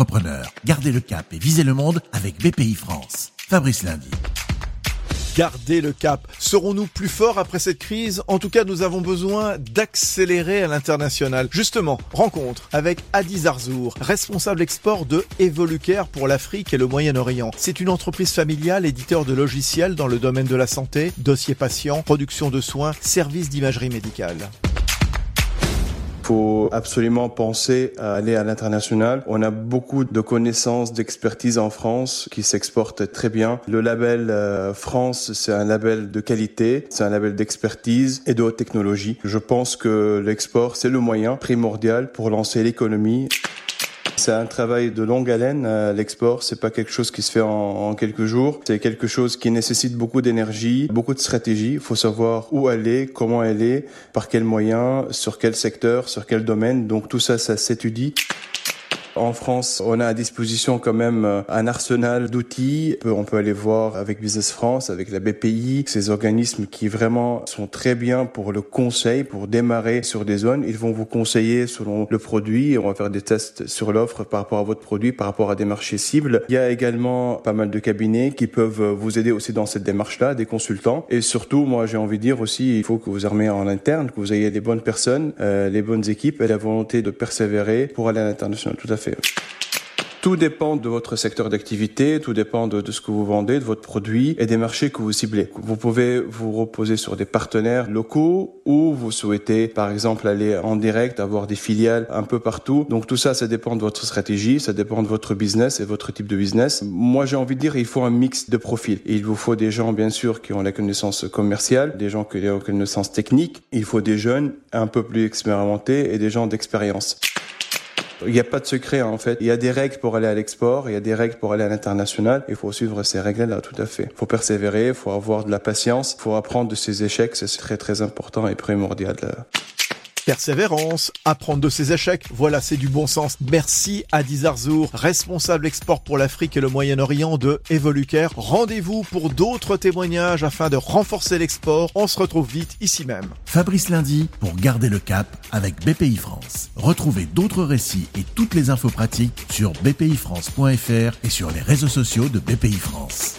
Entrepreneur, gardez le cap et visez le monde avec BPI France. Fabrice Lundi. Garder le cap. Serons-nous plus forts après cette crise? En tout cas, nous avons besoin d'accélérer à l'international. Justement, rencontre avec Adi Zarzour, responsable export de Evolucare pour l'Afrique et le Moyen-Orient. C'est une entreprise familiale, éditeur de logiciels dans le domaine de la santé, dossier patient, production de soins, services d'imagerie médicale faut absolument penser à aller à l'international. On a beaucoup de connaissances, d'expertise en France qui s'exportent très bien. Le label euh, France, c'est un label de qualité, c'est un label d'expertise et de haute technologie. Je pense que l'export, c'est le moyen primordial pour lancer l'économie. C'est un travail de longue haleine. Euh, l'export, c'est pas quelque chose qui se fait en, quelques jours. C'est quelque chose qui nécessite beaucoup d'énergie, beaucoup de stratégie. Il faut savoir où aller, comment aller, par quels moyens, sur quel secteur, sur quel domaine. Donc tout ça, ça s'étudie. En France, on a à disposition quand même euh, un arsenal d'outils. On peut aller voir avec Business France, avec la BPI, ces organismes qui vraiment sont très bien pour le conseil, pour démarrer sur des zones. Ils vont vous conseiller selon le produit. On va faire des tests sur l'offre par rapport à votre produit, par rapport à des marchés cibles. Il y a également pas mal de cabinets qui peuvent vous aider aussi dans cette démarche-là, des consultants. Et surtout, moi, j'ai envie de dire aussi, il faut que vous armez en interne, que vous ayez les bonnes personnes, euh, les bonnes équipes et la volonté de persévérer pour aller à l'international. Tout à fait. Tout dépend de votre secteur d'activité, tout dépend de, ce que vous vendez, de votre produit et des marchés que vous ciblez. Vous pouvez vous reposer sur des partenaires locaux ou vous souhaitez par exemple aller en direct, avoir des filiales un peu partout. Donc tout ça, ça dépend de votre stratégie, ça dépend de votre business et votre type de business. Moi, j'ai envie de dire, il faut un mix de profils. Il vous faut des gens, bien sûr, qui ont la connaissance commerciale, des gens qui ont la connaissance technique. Il faut des jeunes un peu plus expérimentés et des gens d'expérience. Il n'y a pas de secret en fait. Il y a des règles pour aller à l'export, il y a des règles pour aller à l'international. Il faut suivre ces règles-là, tout à fait. Il faut persévérer, il faut avoir de la patience, il faut apprendre de ses échecs. C'est très très important et primordial. Persévérance, apprendre de ses échecs, voilà c'est du bon sens. Merci à Dizarzour, responsable export pour l'Afrique et le Moyen-Orient de Evolucare. Rendez-vous pour d'autres témoignages afin de renforcer l'export. On se retrouve vite ici même. Fabrice Lundi pour garder le cap avec BPI France. Retrouvez d'autres récits et toutes les infos pratiques sur bpifrance.fr et sur les réseaux sociaux de BPI France.